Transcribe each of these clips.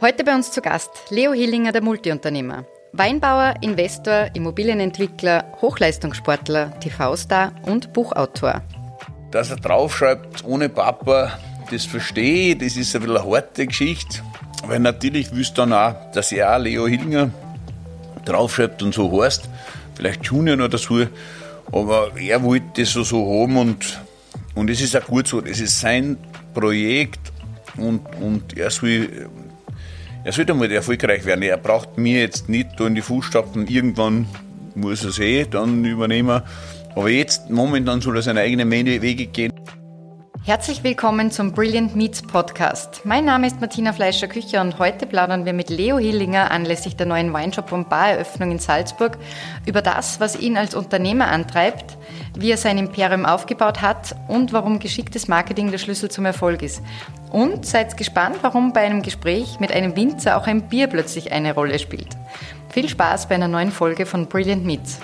Heute bei uns zu Gast Leo Hillinger, der Multiunternehmer. Weinbauer, Investor, Immobilienentwickler, Hochleistungssportler, TV-Star und Buchautor. Dass er draufschreibt, ohne Papa, das verstehe ich, das ist ein bisschen eine harte Geschichte. Weil natürlich wüsste dann auch, dass er auch Leo Hillinger draufschreibt und so heißt. Vielleicht Junior noch dazu. Aber er wollte das so, so haben und, und es ist auch gut so. Das ist sein Projekt und, und er soll er sollte einmal erfolgreich werden. Er braucht mir jetzt nicht da in die Fußstapfen. Irgendwann muss er es eh dann übernehmen. Aber jetzt, momentan soll er seine eigenen Wege gehen. Herzlich willkommen zum Brilliant Meets Podcast. Mein Name ist Martina Fleischer-Kücher und heute plaudern wir mit Leo Hillinger anlässlich der neuen Weinshop- und Bareröffnung in Salzburg über das, was ihn als Unternehmer antreibt, wie er sein Imperium aufgebaut hat und warum geschicktes Marketing der Schlüssel zum Erfolg ist. Und seid gespannt, warum bei einem Gespräch mit einem Winzer auch ein Bier plötzlich eine Rolle spielt. Viel Spaß bei einer neuen Folge von Brilliant Meats.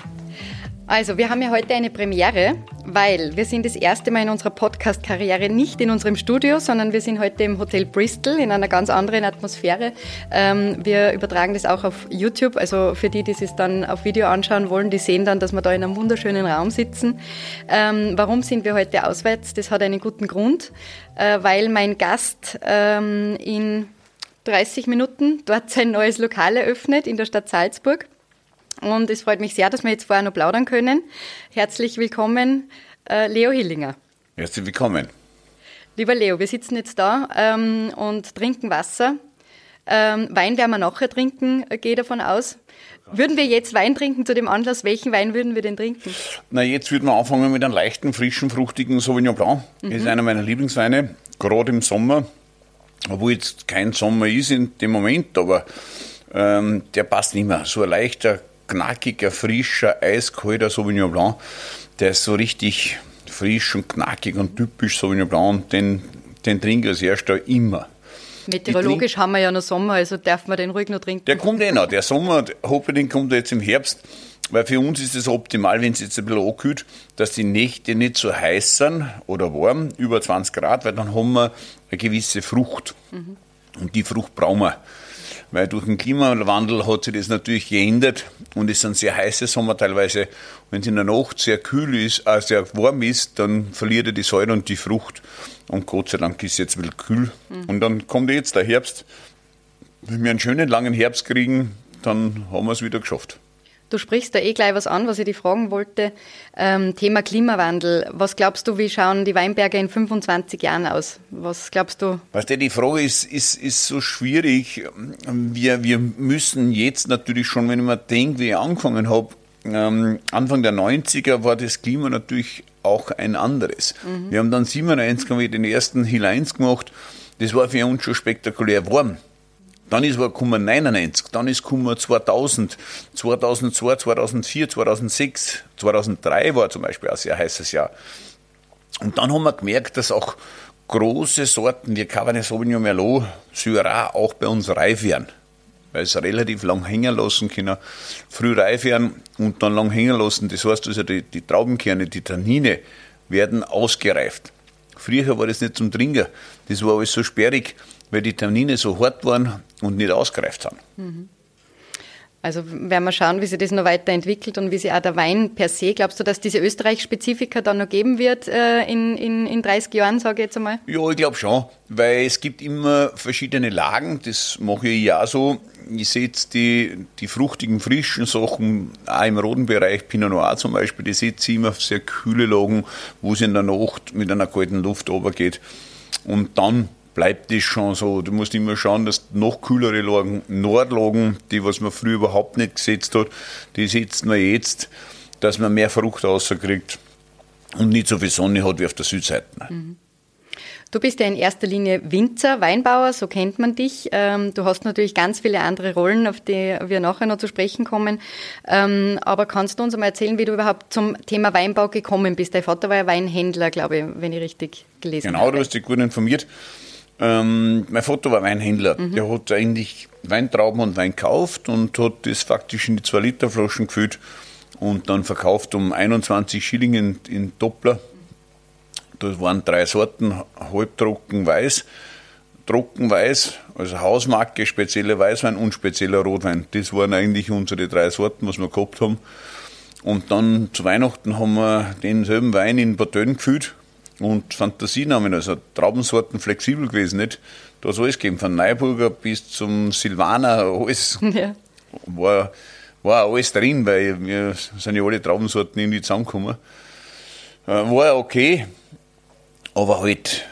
Also, wir haben ja heute eine Premiere, weil wir sind das erste Mal in unserer Podcast-Karriere nicht in unserem Studio, sondern wir sind heute im Hotel Bristol in einer ganz anderen Atmosphäre. Ähm, wir übertragen das auch auf YouTube, also für die, die es dann auf Video anschauen wollen, die sehen dann, dass wir da in einem wunderschönen Raum sitzen. Ähm, warum sind wir heute auswärts? Das hat einen guten Grund, äh, weil mein Gast ähm, in 30 Minuten dort sein neues Lokal eröffnet in der Stadt Salzburg. Und es freut mich sehr, dass wir jetzt vorher noch plaudern können. Herzlich willkommen, äh, Leo Hillinger. Herzlich willkommen. Lieber Leo, wir sitzen jetzt da ähm, und trinken Wasser. Ähm, Wein werden wir nachher trinken, äh, gehe davon aus. Würden wir jetzt Wein trinken zu dem Anlass? Welchen Wein würden wir denn trinken? Na, jetzt würden wir anfangen mit einem leichten, frischen, fruchtigen Sauvignon Blanc. Mhm. Das ist einer meiner Lieblingsweine, gerade im Sommer. Obwohl jetzt kein Sommer ist in dem Moment, aber ähm, der passt nicht mehr. So ein leichter, knackiger, frischer, eiskalter Sauvignon Blanc. Der ist so richtig frisch und knackig und typisch Sauvignon Blanc. Den, den trinke ich als erster immer. Meteorologisch haben wir ja noch Sommer, also darf man den ruhig noch trinken. Der kommt eh noch. Der Sommer, den kommt jetzt im Herbst. Weil für uns ist es optimal, wenn es jetzt ein bisschen ankühlt, dass die Nächte nicht so heiß sind oder warm, über 20 Grad, weil dann haben wir eine gewisse Frucht. Mhm. Und die Frucht brauchen wir weil durch den Klimawandel hat sich das natürlich geändert und es sind sehr heiße Sommer teilweise. Wenn es in der Nacht sehr kühl ist, äh, sehr warm ist, dann verliert er die Säure und die Frucht. Und Gott sei Dank ist es jetzt bisschen kühl. Mhm. Und dann kommt jetzt der Herbst. Wenn wir einen schönen langen Herbst kriegen, dann haben wir es wieder geschafft. Du sprichst da eh gleich was an, was ich dich fragen wollte. Ähm, Thema Klimawandel. Was glaubst du, wie schauen die Weinberge in 25 Jahren aus? Was glaubst du? Weißt du, die Frage ist, ist, ist so schwierig. Wir, wir müssen jetzt natürlich schon, wenn ich mir denke, wie ich angefangen habe, ähm, Anfang der 90er war das Klima natürlich auch ein anderes. Mhm. Wir haben dann 97 haben wir den ersten Hill 1 gemacht. Das war für uns schon spektakulär warm. Dann ist war gekommen 99, dann ist gekommen 2000, 2002, 2004, 2006, 2003 war zum Beispiel ein sehr heißes Jahr. Und dann haben wir gemerkt, dass auch große Sorten wie Cabernet Sauvignon Merlot, Syrah auch bei uns reif werden. Weil es relativ lang hängen lassen können, früh reif werden und dann lang hängen lassen. Das heißt also, die, die Traubenkerne, die Tannine werden ausgereift. Früher war das nicht zum Trinken. Das war alles so sperrig weil die Tannine so hart waren und nicht ausgereift haben. Mhm. Also werden wir schauen, wie sich das noch weiterentwickelt und wie sich auch der Wein per se, glaubst du, dass diese Österreich-Spezifika dann noch geben wird äh, in, in, in 30 Jahren, sage ich jetzt einmal? Ja, ich glaube schon, weil es gibt immer verschiedene Lagen, das mache ich ja so. Ich sehe jetzt die, die fruchtigen, frischen Sachen, auch im roten Bereich, Pinot Noir zum Beispiel, die setze ich immer auf sehr kühle Lagen, wo es in der Nacht mit einer kalten Luft runtergeht. Und dann bleibt das schon so. Du musst immer schauen, dass noch kühlere Lagen, Nordlagen, die was man früher überhaupt nicht gesetzt hat, die setzt man jetzt, dass man mehr Frucht rauskriegt und nicht so viel Sonne hat wie auf der Südseite. Mhm. Du bist ja in erster Linie Winzer, Weinbauer, so kennt man dich. Ähm, du hast natürlich ganz viele andere Rollen, auf die wir nachher noch zu sprechen kommen. Ähm, aber kannst du uns einmal erzählen, wie du überhaupt zum Thema Weinbau gekommen bist? Dein Vater war ja Weinhändler, glaube ich, wenn ich richtig gelesen genau, habe. Genau, du hast dich gut informiert. Ähm, mein Vater war Weinhändler. Mhm. Der hat eigentlich Weintrauben und Wein gekauft und hat das faktisch in die 2-Liter-Flaschen gefüllt und dann verkauft um 21 Schilling in, in Doppler. Das waren drei Sorten, halbtrocken weiß, Trockenweiß, also Hausmarke, spezieller Weißwein und spezieller Rotwein. Das waren eigentlich unsere drei Sorten, was wir gehabt haben. Und dann zu Weihnachten haben wir denselben Wein in Botön gefüllt und Fantasienamen, also Traubensorten flexibel gewesen, nicht? Da hat alles gegeben, von Neuburger bis zum Silvaner, alles ja. war, war alles drin, weil wir sind ja alle Traubensorten irgendwie zusammengekommen. Äh, war okay, aber halt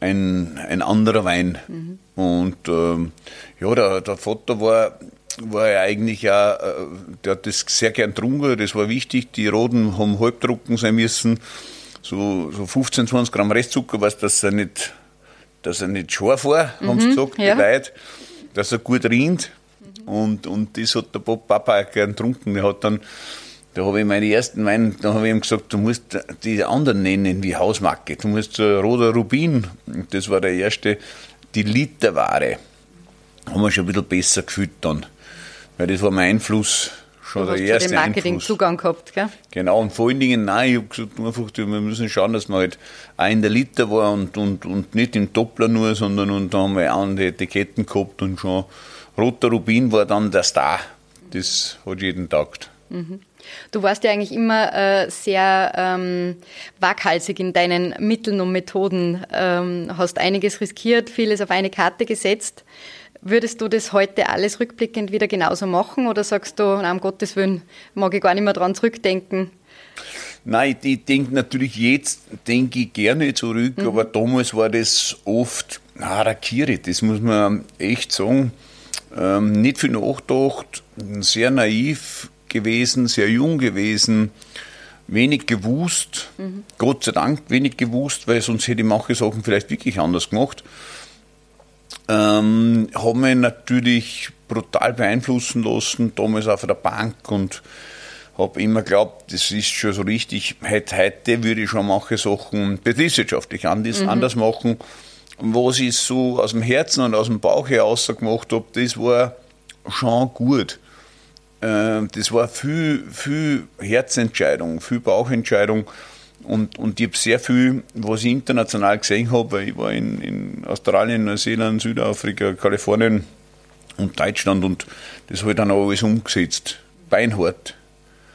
ein, ein anderer Wein. Mhm. Und ähm, ja, der, der Vater war, war ja eigentlich auch, äh, der hat das sehr gern getrunken, das war wichtig. Die Roden haben halbtrocken sein müssen. So, so 15, 20 Gramm Restzucker, was dass er nicht, dass er nicht scharf war, mhm, haben sie gesagt, ja. die Leute, dass er gut. Mhm. Und, und das hat der Papa auch gern getrunken. Der hat dann da habe ich meine ersten Wein, da habe ich ihm gesagt, du musst die anderen nennen wie Hausmarke. Du musst so Roter Rubin, das war der erste, die Literware. Haben wir schon ein bisschen besser gefühlt dann. Weil das war mein Einfluss, schon du der erste den Marketingzugang gehabt, gell? Genau, und vor allen Dingen, nein, ich habe gesagt, einfach, wir müssen schauen, dass man halt auch in der Liter war und, und, und nicht im Doppler nur, sondern und da haben wir auch die Etiketten gehabt und schon Roter Rubin war dann der Star. Das hat jeden taugt. Mhm. Du warst ja eigentlich immer äh, sehr ähm, waghalsig in deinen Mitteln und Methoden, ähm, hast einiges riskiert, vieles auf eine Karte gesetzt. Würdest du das heute alles rückblickend wieder genauso machen oder sagst du, na, um Gottes Willen, mag ich gar nicht mehr dran zurückdenken? Nein, ich denke natürlich jetzt, denke ich gerne zurück, mhm. aber damals war das oft Harakiri, das muss man echt sagen. Ähm, nicht viel nachgedacht, sehr naiv, gewesen, sehr jung gewesen, wenig gewusst, mhm. Gott sei Dank wenig gewusst, weil sonst hätte ich manche Sachen vielleicht wirklich anders gemacht. Ähm, haben mich natürlich brutal beeinflussen lassen, damals auf der Bank und habe immer geglaubt, das ist schon so richtig. Heute, heute würde ich schon manche Sachen betriebswirtschaftlich anders, mhm. anders machen. Was ich so aus dem Herzen und aus dem Bauch heraus gemacht habe, das war schon gut. Ähm, das war viel, viel Herzentscheidung, viel Bauchentscheidung. Und, und ich habe sehr viel, was ich international gesehen habe, weil ich war in, in Australien, Neuseeland, Südafrika, Kalifornien und Deutschland und das habe ich dann auch alles umgesetzt. Beinhart.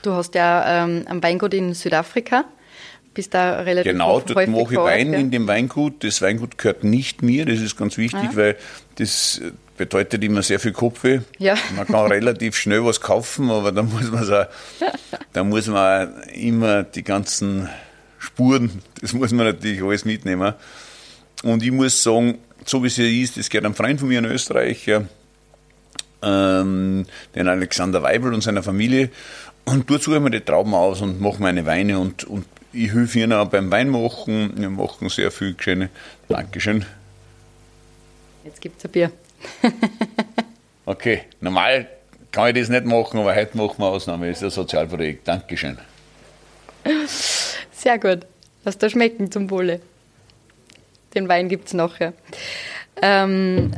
Du hast ja ähm, ein Weingut in Südafrika, bist da relativ Genau, dort mache ich Wein ja. in dem Weingut. Das Weingut gehört nicht mir, das ist ganz wichtig, ah. weil das bedeutet immer sehr viel Kopfweh. Ja. Man kann relativ schnell was kaufen, aber da muss man auch, da muss man auch immer die ganzen Spuren, das muss man natürlich alles mitnehmen. Und ich muss sagen, so wie es hier ist, das gehört einem Freund von mir, ein Österreicher, ähm, den Alexander Weibel und seiner Familie. Und dort suche ich mir die Trauben aus und mache meine Weine und, und ich helfe ihnen auch beim Weinmachen. Wir machen sehr viel schöne. Dankeschön. Jetzt gibt es ein Bier. okay, normal kann ich das nicht machen, aber heute machen wir Ausnahme. Das ist ein Sozialprojekt. Dankeschön. Sehr gut. Lass da schmecken zum Wohle. Den Wein gibt es nachher. Ähm,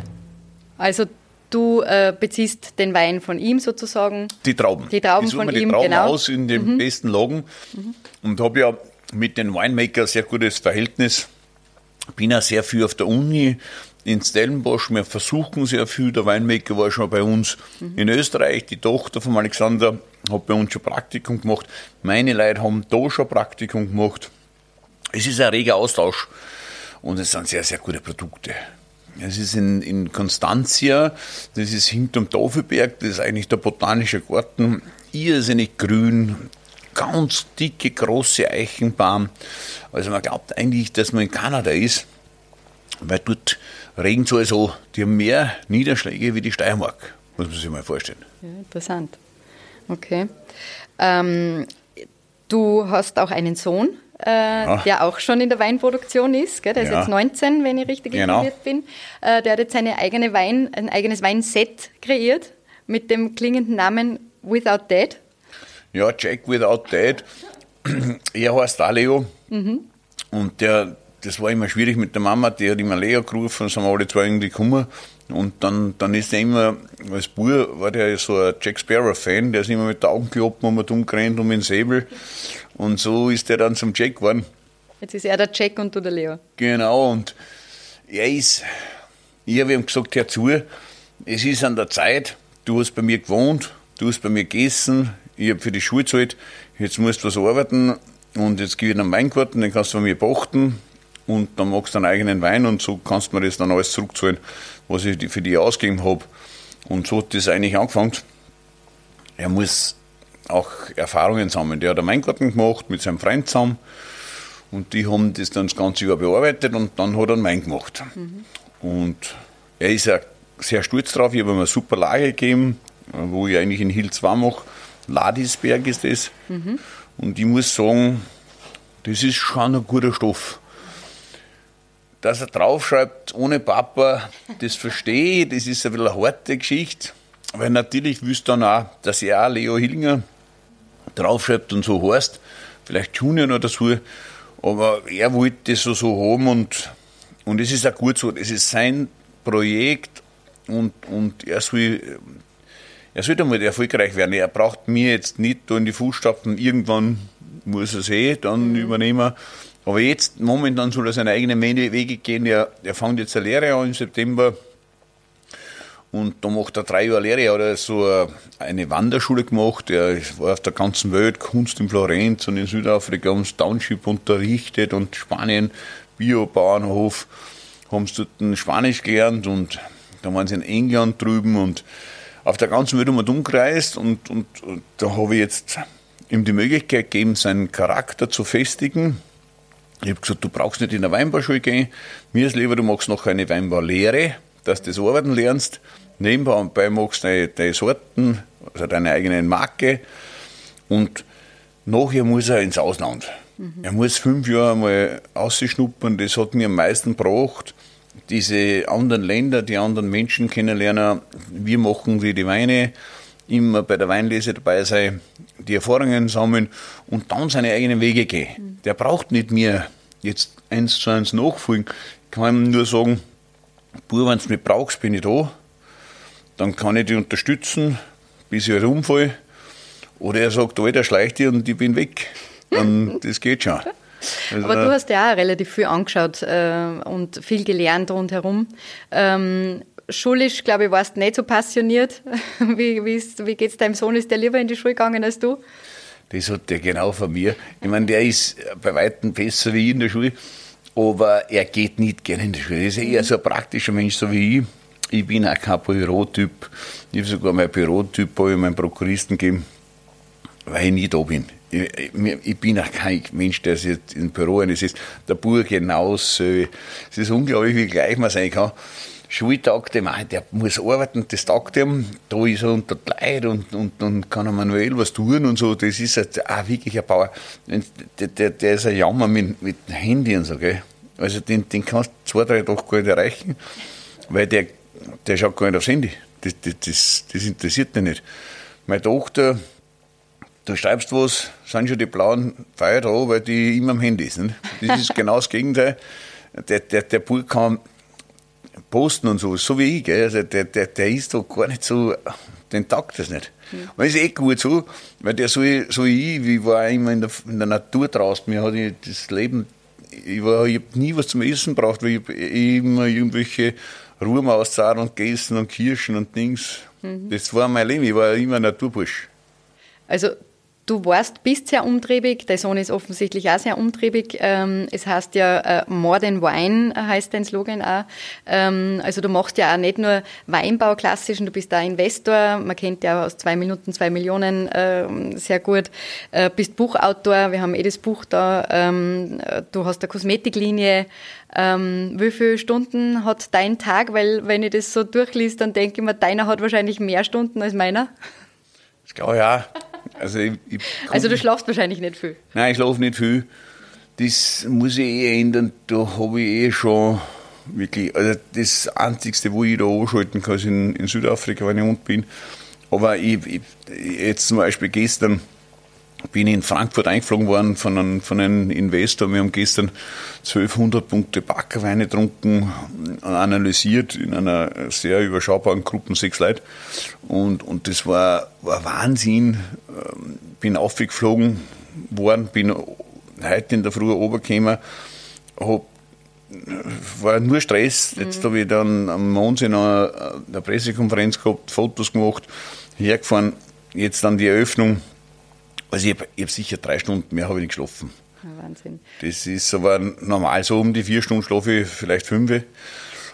also du äh, beziehst den Wein von ihm sozusagen. Die Trauben. Die Trauben ich von die ihm, Trauben genau. aus in den mhm. besten Lagen mhm. und habe ja mit den Winemaker sehr gutes Verhältnis. Bin ja sehr viel auf der Uni in Stellenbosch. Wir versuchen sehr viel. Der Weinmaker war schon bei uns mhm. in Österreich. Die Tochter von Alexander hat bei uns schon Praktikum gemacht. Meine Leute haben da schon Praktikum gemacht. Es ist ein reger Austausch und es sind sehr, sehr gute Produkte. Es ist in, in Constantia, das ist hinterm Tafelberg, das ist eigentlich der botanische Garten, irrsinnig grün, ganz dicke, große Eichenbaum. Also man glaubt eigentlich, dass man in Kanada ist, weil dort regnet es also, die haben mehr Niederschläge wie die Steiermark, muss man sich mal vorstellen. Ja, interessant. Okay. Ähm, du hast auch einen Sohn, äh, ja. der auch schon in der Weinproduktion ist. Gell? Der ja. ist jetzt 19, wenn ich richtig genau. informiert bin. Äh, der hat jetzt seine eigene Wein, ein eigenes Weinset kreiert mit dem klingenden Namen Without Dead. Ja, Jack Without Dead. er heißt Aleo. Mhm. Und der, das war immer schwierig mit der Mama, die hat immer Lea gerufen, und sind wir alle zwei irgendwie gekommen. Und dann, dann ist er immer, als Bub war der so ein Jack Sparrow-Fan, der ist immer mit den Augen geloppen und mit umgerannt und mit dem Säbel. Und so ist er dann zum Jack geworden. Jetzt ist er der Jack und du der Leo. Genau, und er ist, ich habe ihm gesagt, hör zu, es ist an der Zeit, du hast bei mir gewohnt, du hast bei mir gegessen, ich habe für die Schule gezahlt, jetzt musst du was arbeiten und jetzt gehe ich in den Weingarten, den kannst du bei mir pachten und dann machst du einen eigenen Wein und so kannst du mir das dann alles zurückzahlen, was ich für die ausgegeben habe. Und so hat das eigentlich angefangen. Er muss auch Erfahrungen sammeln. Der hat einen Weingarten gemacht mit seinem Freund zusammen und die haben das dann das ganze Jahr bearbeitet und dann hat er einen Wein gemacht. Mhm. Und er ist ja sehr stolz drauf. Ich habe ihm eine super Lage gegeben, wo ich eigentlich in Hill 2 mache. Ladisberg ist das. Mhm. Und ich muss sagen, das ist schon ein guter Stoff. Dass er draufschreibt, ohne Papa, das verstehe ich, das ist ein bisschen eine harte Geschichte. Weil natürlich wüsste dann auch, dass er auch Leo Hillinger draufschreibt und so heißt. Vielleicht Junior noch dazu. Aber er wollte das so, so haben und, und es ist auch gut so. Es ist sein Projekt und, und er soll er sollte mal erfolgreich werden. Er braucht mir jetzt nicht da in die Fußstapfen. Irgendwann muss er es eh dann mhm. übernehmen. Aber jetzt, momentan soll er seine eigenen Wege gehen. Er, er fängt jetzt eine Lehre an im September. Und da macht er drei Jahre Lehre. Er hat so eine Wanderschule gemacht. Er war auf der ganzen Welt, Kunst in Florenz und in Südafrika, ums Township unterrichtet und Spanien, Biobauernhof, haben sie dort Spanisch gelernt und da waren sie in England drüben und auf der ganzen Welt um und umkreist und, und, und da habe ich jetzt ihm die Möglichkeit gegeben, seinen Charakter zu festigen. Ich habe gesagt, du brauchst nicht in der Weinbauschule gehen. Mir ist lieber, du machst noch eine Weinbaulehre, dass du das Arbeiten lernst. Nebenbei machst du deine, deine Sorten, also deine eigene Marke. Und nachher muss er ins Ausland. Mhm. Er muss fünf Jahre mal ausschnuppern. Das hat mir am meisten gebracht diese anderen Länder, die anderen Menschen kennenlernen. Wir machen wie die Weine, immer bei der Weinlese dabei sein, die Erfahrungen sammeln und dann seine eigenen Wege gehen. Mhm. Der braucht nicht mehr jetzt eins zu eins nachfolgen. Ich kann ihm nur sagen, Bub, wenn du mich brauchst, bin ich da. Dann kann ich dich unterstützen, bis ich halt umfalle. Oder er sagt, Alter, schleich dir und ich bin weg. Dann, das geht schon. Also Aber du hast ja auch relativ viel angeschaut äh, und viel gelernt rundherum. Ähm, schulisch, glaube ich, warst nicht so passioniert. wie, wie geht es deinem Sohn? Ist der lieber in die Schule gegangen als du? Das hat der genau von mir. Ich meine, der ist bei Weitem besser wie ich in der Schule, aber er geht nicht gerne in die Schule. Er ist eher so ein praktischer Mensch, so wie ich. Ich bin auch kein Bürotyp. Ich habe sogar mein Bürotyp bei meinem Prokuristen gegeben, weil ich nie da bin ich, ich bin auch kein Mensch, der sich im Büro ist. Der Bur genauso. Es ist unglaublich, wie gleich man sein kann. Schultag, der, der muss arbeiten, das tagt ihm, da ist er unter Leid und, und, und kann er manuell was tun und so. Das ist halt auch wirklich ein Bauer. Der, der, der ist ein Jammer mit, mit dem Handy und so, gell. Also den, den kannst du zwei, drei Tage gar nicht erreichen, weil der, der schaut gar nicht aufs Handy. Das, das, das, das interessiert ihn nicht. Meine Tochter, du schreibst was, sind schon die blauen Pfeile da, weil die immer am Handy sind. Das ist genau das Gegenteil. Der, der, der Bull kann posten und so, so wie ich. Gell? Also der, der, der ist doch gar nicht so, den taugt das nicht. Mhm. Und das ist eh gut so, weil der so, so wie ich, ich war immer in der, in der Natur draußen, mir hat das Leben, ich, war, ich habe nie was zum Essen braucht, weil ich immer irgendwelche Ruhmauszahlen und gegessen und Kirschen und Dings. Mhm. Das war mein Leben, ich war immer Naturbursch. Also Du warst, bist sehr umtriebig, dein Sohn ist offensichtlich auch sehr umtriebig. Ähm, es heißt ja äh, More than Wine, heißt dein Slogan auch. Ähm, also du machst ja auch nicht nur Weinbau klassischen, du bist da Investor, man kennt ja aus zwei Minuten zwei Millionen ähm, sehr gut, äh, bist Buchautor, wir haben eh das Buch da, du hast eine Kosmetiklinie. wie viele Stunden hat dein Tag? Weil wenn ich das so durchliest, dann denke ich mir, deiner hat wahrscheinlich mehr Stunden als meiner. Das glaube ich auch. Also, ich, ich also du schlafst wahrscheinlich nicht viel? Nein, ich schlafe nicht viel. Das muss ich eh ändern. Da habe ich eh schon wirklich, also das Einzigste, wo ich da anschalten kann, ist in, in Südafrika, wenn ich unten bin. Aber ich, ich, jetzt zum Beispiel gestern bin in Frankfurt eingeflogen worden von einem, von einem Investor. Wir haben gestern 1200 Punkte Backerweine getrunken, analysiert in einer sehr überschaubaren Gruppe, sechs Leute. Und, und das war, war Wahnsinn. Ähm, bin aufgeflogen worden, bin heute in der Früh runtergekommen, habe war nur Stress. Jetzt mhm. habe ich dann am Mondsee noch eine Pressekonferenz gehabt, Fotos gemacht, hergefahren, jetzt dann die Eröffnung. Also ich habe hab sicher drei Stunden mehr habe ich nicht geschlafen. Wahnsinn. Das ist aber normal so um die vier Stunden schlafe ich, vielleicht fünf.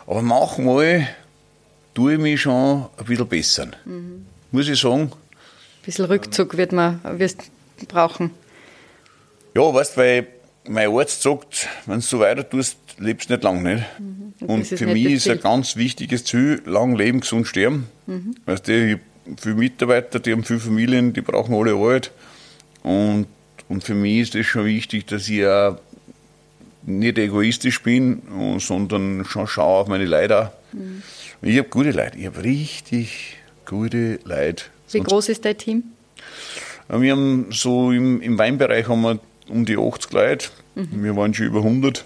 Aber manchmal tue ich mich schon ein bisschen besser. Mhm. Muss ich sagen. Ein bisschen Rückzug wird man wirst brauchen. Ja, weißt du, weil mein Arzt sagt, wenn du so weiter tust, lebst du nicht lang. Nicht? Mhm. Und, Und für mich ist ein ganz wichtiges Ziel, lang leben, gesund sterben. Mhm. Weißt du, ich habe viele Mitarbeiter, die haben viele Familien, die brauchen alle Arbeit. Und, und für mich ist es schon wichtig, dass ich auch nicht egoistisch bin, sondern schon schaue auf meine Leute. Mhm. Ich habe gute Leute, ich habe richtig gute Leute. Wie Sonst groß ist dein Team? Wir haben so im, im Weinbereich haben wir um die 80 Leute. Mhm. Wir waren schon über 100.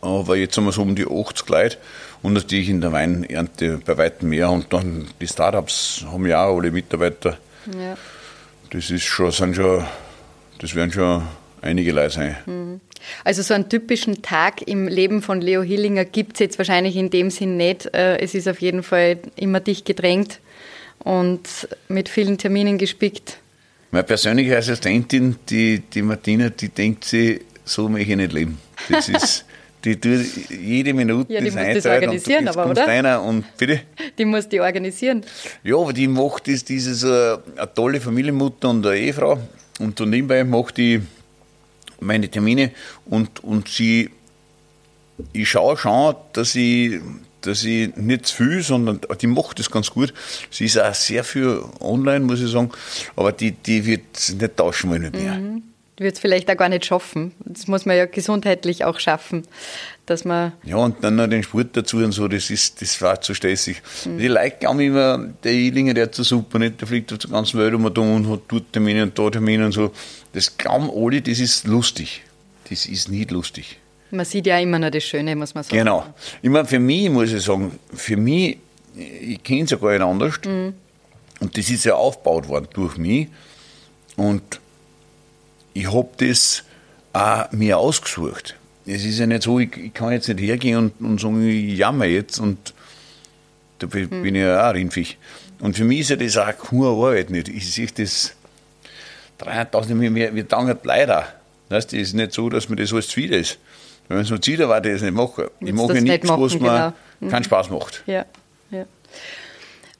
Aber jetzt haben wir so um die 80 Leute. Und natürlich in der Weinernte bei weitem mehr. Und dann die Startups haben ja auch alle Mitarbeiter. Ja. Das ist schon, sind schon, das werden schon einige Leute sein. Mhm. Also so einen typischen Tag im Leben von Leo Hillinger gibt es jetzt wahrscheinlich in dem Sinn nicht. Äh, es ist auf jeden Fall immer dicht gedrängt und mit vielen Terminen gespickt. Meine persönliche Assistentin, die, die Martina, die denkt sich, so möchte ich nicht leben. Das ist, die tut jede Minute ja, die das muss das organisieren, und aber, oder? Einer und, bitte? Die muss die organisieren. Ja, aber die macht das, dieses, äh, eine tolle Familienmutter und eine Ehefrau. Und dann nebenbei macht die meine Termine und, und sie, ich schaue schon, dass ich, dass ich nicht zu viel, sondern die macht das ganz gut. Sie ist auch sehr viel online, muss ich sagen, aber die, die wird nicht tauschen wollen mir. Mhm. Wird es vielleicht auch gar nicht schaffen. Das muss man ja gesundheitlich auch schaffen, dass man... Ja, und dann noch den Sport dazu und so, das ist, das war zu stressig. Mhm. Die Leute glauben immer, der Ilinger, der hat so super nicht, der fliegt auf der ganzen Welt um und hat dort Termine und da Termine und so. Das glauben alle, das ist lustig. Das ist nicht lustig. Man sieht ja immer nur das Schöne, muss man sagen. Genau. Ich meine, für mich muss ich sagen, für mich, ich kenne es ja gar nicht anders. Mhm. Und das ist ja aufgebaut worden durch mich. Und ich habe das auch mir ausgesucht. Es ist ja nicht so, ich, ich kann jetzt nicht hergehen und, und sagen, ich jammer jetzt und da bin, mhm. bin ich ja auch rinfig. Und für mich ist ja das auch keine Arbeit nicht. Ich sehe das 300.000, wir, wir danken leider. Das ist nicht so, dass mir das alles zuwider ist. Wenn man so zieht, war das nicht machen. Ich mache nichts, was mir genau. keinen Spaß macht. Ja, ja.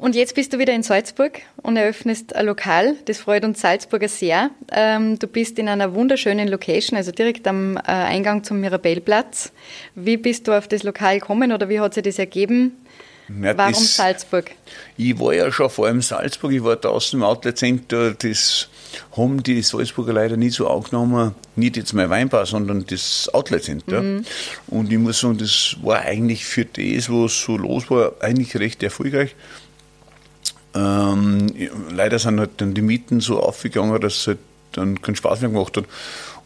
Und jetzt bist du wieder in Salzburg und eröffnest ein Lokal. Das freut uns Salzburger sehr. Ähm, du bist in einer wunderschönen Location, also direkt am äh, Eingang zum Mirabellplatz. Wie bist du auf das Lokal gekommen oder wie hat sich das ergeben? Ja, Warum das, Salzburg? Ich war ja schon vor allem Salzburg, ich war draußen im Outlet Center, das haben die Salzburger leider nie so angenommen, nicht jetzt mein Weinbar, sondern das Outlet Center. Mhm. Und ich muss sagen, das war eigentlich für das, was so los war, eigentlich recht erfolgreich. Ähm, leider sind halt dann die Mieten so aufgegangen, dass es halt dann keinen Spaß mehr gemacht hat.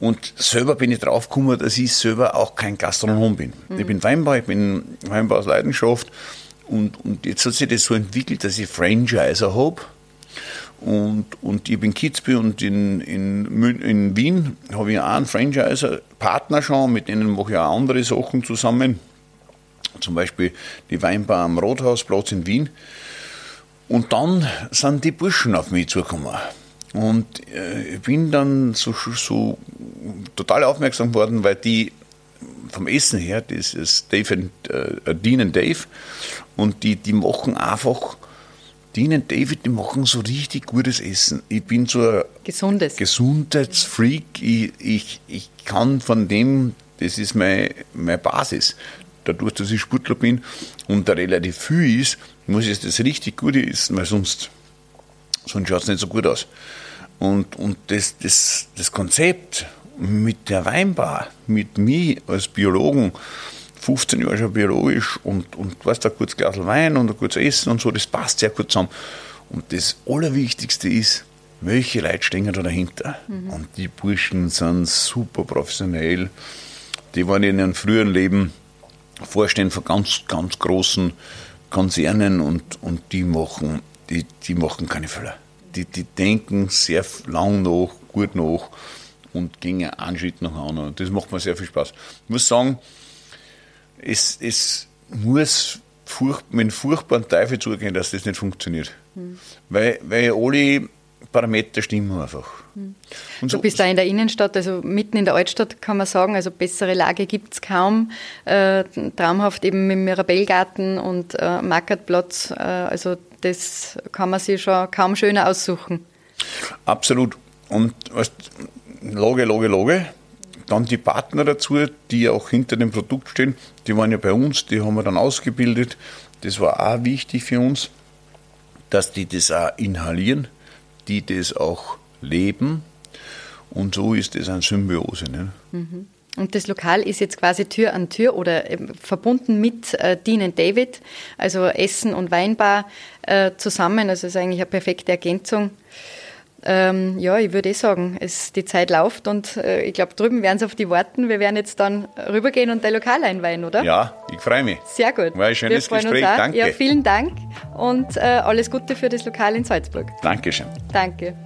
Und selber bin ich draufgekommen, dass ich selber auch kein Gastronom bin. Mhm. Ich bin Weinbauer, ich bin Weinbauer aus Leidenschaft. Und, und jetzt hat sich das so entwickelt, dass ich Franchiser habe. Und, und ich bin in Kitzbühel und in, in, in Wien habe ich auch einen Franchiser-Partner schon, mit denen mache ich auch andere Sachen zusammen. Zum Beispiel die Weinbar am Rothausplatz in Wien. Und dann sind die Burschen auf mich zugekommen. Und äh, ich bin dann so, so total aufmerksam geworden, weil die vom Essen her, das ist Dave and, äh, Dean and Dave, und die, die machen einfach, Dean und David, die machen so richtig gutes Essen. Ich bin so ein Gesundes. Gesundheitsfreak. Ich, ich, ich kann von dem, das ist meine, meine Basis. Dadurch, dass ich Sportler bin und da relativ viel ist, muss ich das richtig Gute essen, weil sonst, sonst schaut es nicht so gut aus. Und, und das, das, das Konzept mit der Weinbar, mit mir als Biologen, 15 Jahre schon biologisch und, und weißt, ein kurzes Glas Wein und ein kurzes Essen und so, das passt sehr gut zusammen. Und das Allerwichtigste ist, welche Leute stehen da dahinter? Mhm. Und die Burschen sind super professionell. Die waren in ihrem früheren Leben Vorstände von ganz, ganz großen Konzernen und, und die machen, die, die machen keine Fehler. Die, die denken sehr lang nach, gut nach und gehen einen Schritt nach anderen. Das macht mir sehr viel Spaß. Ich muss sagen, es, es muss furcht, mit furchtbaren Teufel zugehen, dass das nicht funktioniert. Mhm. Weil, weil alle Parameter stimmen einfach. Mhm. Und so, du bist da in der Innenstadt, also mitten in der Altstadt kann man sagen, also bessere Lage gibt es kaum. Äh, traumhaft eben mit Mirabellgarten und äh, Markertplatz, äh, also das kann man sich schon kaum schöner aussuchen. Absolut. Und weißt, Lage, Lage, Lage. Dann die Partner dazu, die auch hinter dem Produkt stehen, die waren ja bei uns, die haben wir dann ausgebildet. Das war auch wichtig für uns, dass die das auch inhalieren, die das auch leben. Und so ist das eine Symbiose. Ne? Mhm. Und das Lokal ist jetzt quasi Tür an Tür oder verbunden mit äh, Dean David, also Essen und Weinbar äh, zusammen. Also ist eigentlich eine perfekte Ergänzung. Ähm, ja, ich würde eh sagen, es, die Zeit läuft und äh, ich glaube, drüben werden sie auf die warten. Wir werden jetzt dann rübergehen und dein Lokal einweihen, oder? Ja, ich freue mich. Sehr gut. War ein schönes Gespräch, danke. Ja, vielen Dank und äh, alles Gute für das Lokal in Salzburg. Dankeschön. Danke.